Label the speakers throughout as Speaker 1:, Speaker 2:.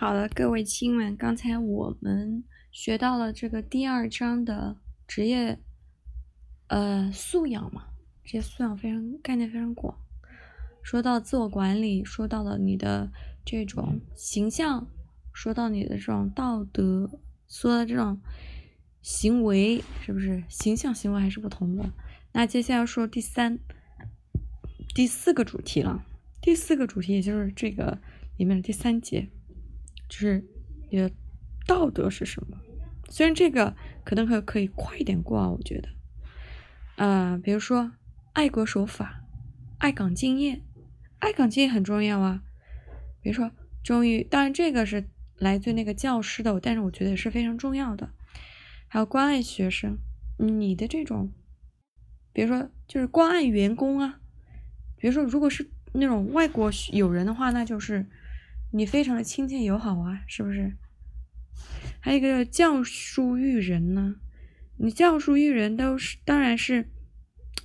Speaker 1: 好的，各位亲们，刚才我们学到了这个第二章的职业呃素养嘛，职业素养非常概念非常广，说到自我管理，说到了你的这种形象，说到你的这种道德，说的这种行为，是不是形象行为还是不同的？那接下来说第三、第四个主题了，第四个主题也就是这个里面的第三节。就是你的道德是什么？虽然这个可能可可以快一点过啊，我觉得，呃，比如说爱国守法、爱岗敬业，爱岗敬业很重要啊。比如说忠于，当然这个是来自那个教师的，但是我觉得也是非常重要的。还有关爱学生，你的这种，比如说就是关爱员工啊。比如说如果是那种外国友人的话，那就是。你非常的亲切友好啊，是不是？还有一个叫教书育人呢，你教书育人都是，当然是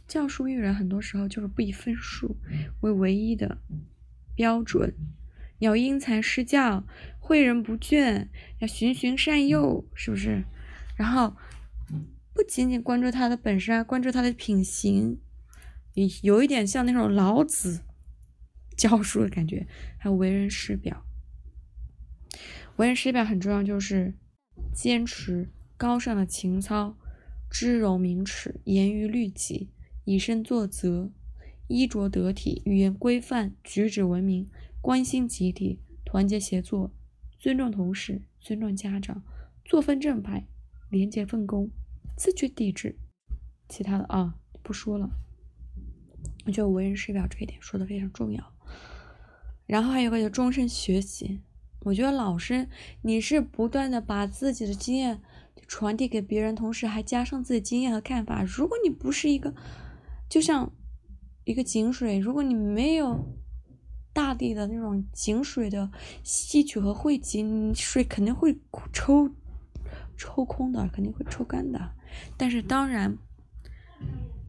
Speaker 1: 教书育人，很多时候就是不以分数为唯一的标准，要因材施教，诲人不倦，要循循善诱，是不是？然后不仅仅关注他的本事啊，关注他的品行，有有一点像那种老子。教书的感觉，还有为人师表。为人师表很重要，就是坚持高尚的情操，知柔明耻，严于律己，以身作则，衣着得体，语言规范，举止文明，关心集体，团结协作，尊重同事，尊重家长，作风正派，廉洁奉公，自觉抵制。其他的啊，不说了。我觉得为人师表这一点说的非常重要。然后还有个叫终身学习，我觉得老师你是不断的把自己的经验传递给别人，同时还加上自己经验和看法。如果你不是一个，就像一个井水，如果你没有大地的那种井水的吸取和汇集，你水肯定会抽抽空的，肯定会抽干的。但是当然。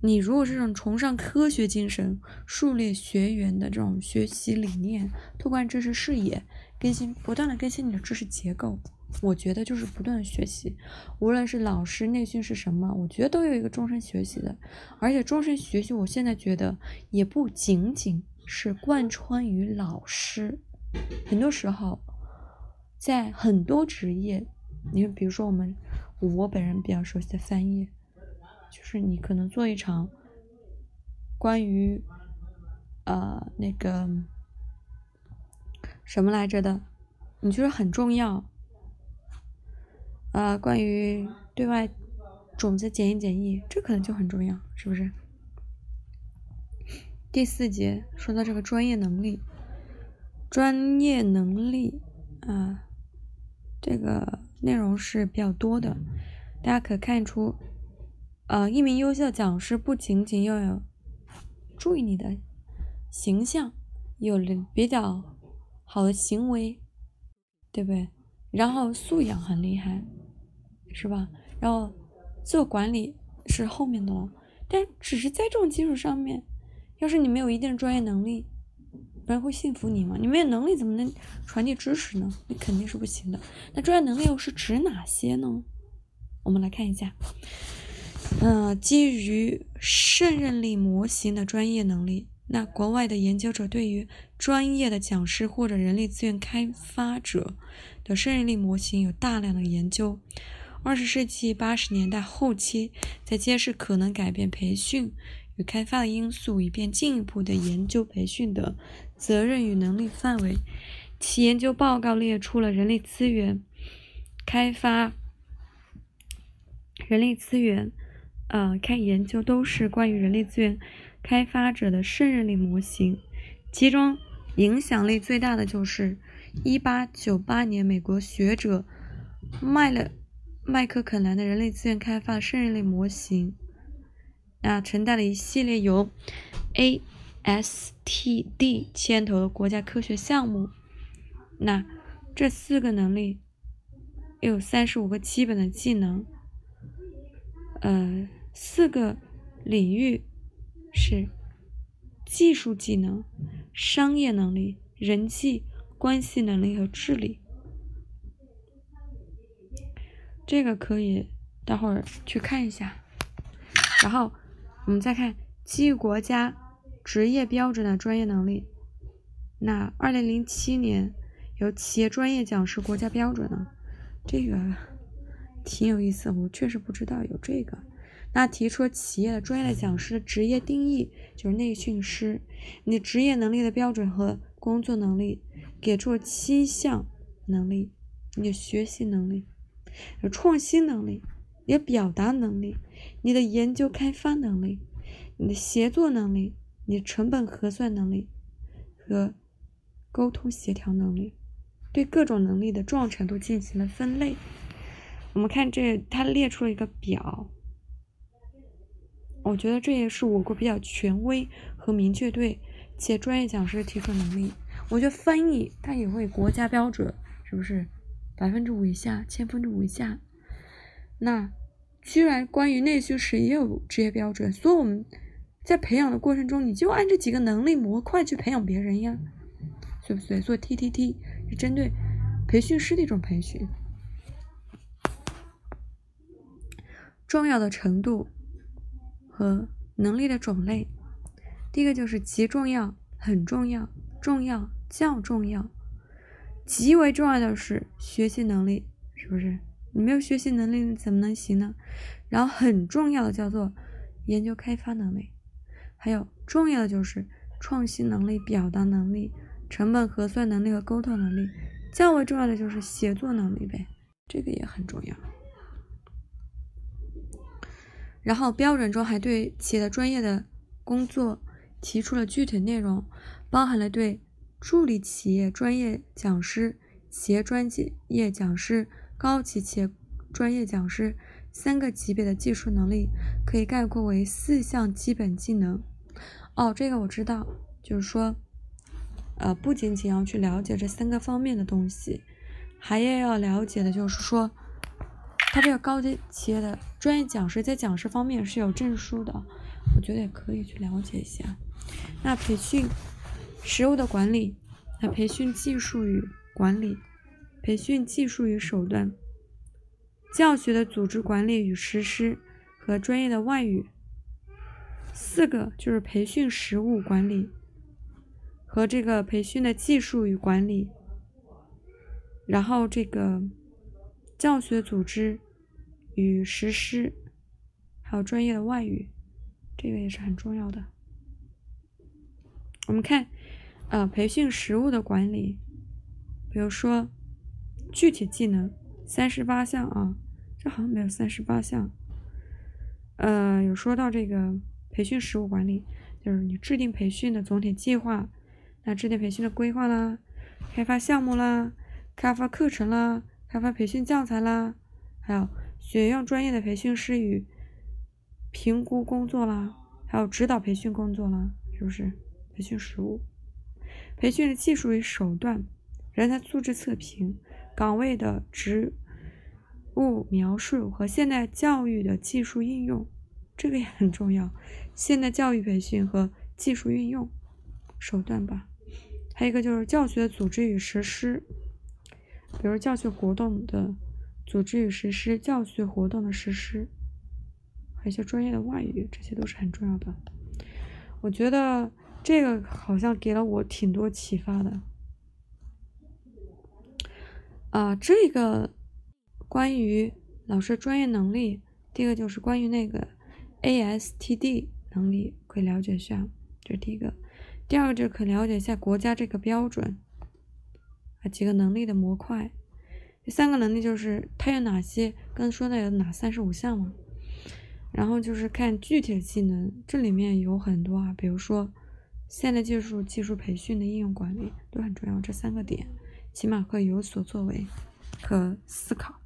Speaker 1: 你如果是这种崇尚科学精神、树立学员的这种学习理念、拓宽知识视野、更新不断的更新你的知识结构，我觉得就是不断的学习。无论是老师内训是什么，我觉得都有一个终身学习的。而且终身学习，我现在觉得也不仅仅是贯穿于老师，很多时候在很多职业，你比如说我们我本人比较熟悉的翻译。就是你可能做一场关于呃那个什么来着的，你觉得很重要，呃，关于对外种子检验检疫，这可能就很重要，是不是？第四节说到这个专业能力，专业能力啊，这个内容是比较多的，大家可看出。呃，一名优秀的讲师不仅仅要有注意你的形象，有了比较好的行为，对不对？然后素养很厉害，是吧？然后自我管理是后面的了，但只是在这种基础上面，要是你没有一定的专业能力，别人会信服你吗？你没有能力怎么能传递知识呢？你肯定是不行的。那专业能力又是指哪些呢？我们来看一下。嗯，基于胜任力模型的专业能力，那国外的研究者对于专业的讲师或者人力资源开发者的胜任力模型有大量的研究。二十世纪八十年代后期，在揭示可能改变培训与开发的因素，以便进一步的研究培训的责任与能力范围。其研究报告列出了人力资源开发、人力资源。呃，看研究都是关于人力资源开发者的胜任力模型，其中影响力最大的就是1898年美国学者麦了麦克肯兰的人力资源开发胜任力模型，那，承担了一系列由 ASTD 牵头的国家科学项目。那这四个能力有三十五个基本的技能，呃。四个领域是技术技能、商业能力、人际关系能力和智力。这个可以待会儿去看一下。然后我们再看基于国家职业标准的专业能力。那二零零七年有企业专业讲师国家标准呢，这个挺有意思，我确实不知道有这个。那提出企业的专业的讲师的职业定义就是内训师，你职业能力的标准和工作能力，给出了七项能力：你的学习能力、有创新能力、你的表达能力、你的研究开发能力、你的协作能力、你的成本核算能力和沟通协调能力，对各种能力的重要程度进行了分类。我们看这，他列出了一个表。我觉得这也是我国比较权威和明确对企业专业讲师提出能力。我觉得翻译它也会国家标准，是不是百分之五以下、千分之五以下？那居然关于内训师也有职业标准，所以我们在培养的过程中，你就按这几个能力模块去培养别人呀，对不对？所以 T T T 是针对培训师的一种培训，重要的程度。和能力的种类，第一个就是极重要、很重要、重要、较重要。极为重要的是学习能力，是不是？你没有学习能力你怎么能行呢？然后很重要的叫做研究开发能力，还有重要的就是创新能力、表达能力、成本核算能力和沟通能力。较为重要的就是写作能力呗，这个也很重要。然后标准中还对企业的专业的工作提出了具体内容，包含了对助理企业专业讲师、企业专业讲师、高级企业专业讲师三个级别的技术能力，可以概括为四项基本技能。哦，这个我知道，就是说，呃，不仅仅要去了解这三个方面的东西，还要要了解的就是说。他这个高级企业的专业讲师在讲师方面是有证书的，我觉得也可以去了解一下。那培训实务的管理，那培训技术与管理，培训技术与手段，教学的组织管理与实施和专业的外语。四个就是培训实务管理和这个培训的技术与管理，然后这个教学组织。与实施，还有专业的外语，这个也是很重要的。我们看，呃，培训实务的管理，比如说具体技能三十八项啊，这好像没有三十八项。呃，有说到这个培训实务管理，就是你制定培训的总体计划，那制定培训的规划啦，开发项目啦，开发课程啦，开发培训教材啦，还有。选用专业的培训师与评估工作啦，还有指导培训工作啦，是不是？培训实务、培训的技术与手段、人才素质测评、岗位的职务描述和现代教育的技术应用，这个也很重要。现代教育培训和技术运用手段吧。还有一个就是教学组织与实施，比如教学活动的。组织与实施教学活动的实施，还有一些专业的外语，这些都是很重要的。我觉得这个好像给了我挺多启发的。啊，这个关于老师专业能力，第一个就是关于那个 ASTD 能力，可以了解一下，这是第一个。第二个就可了解一下国家这个标准，啊几个能力的模块。第三个能力就是它有哪些？刚说的有哪三十五项嘛？然后就是看具体的技能，这里面有很多啊，比如说现代技术、技术培训的应用管理都很重要。这三个点起码会有所作为，和思考。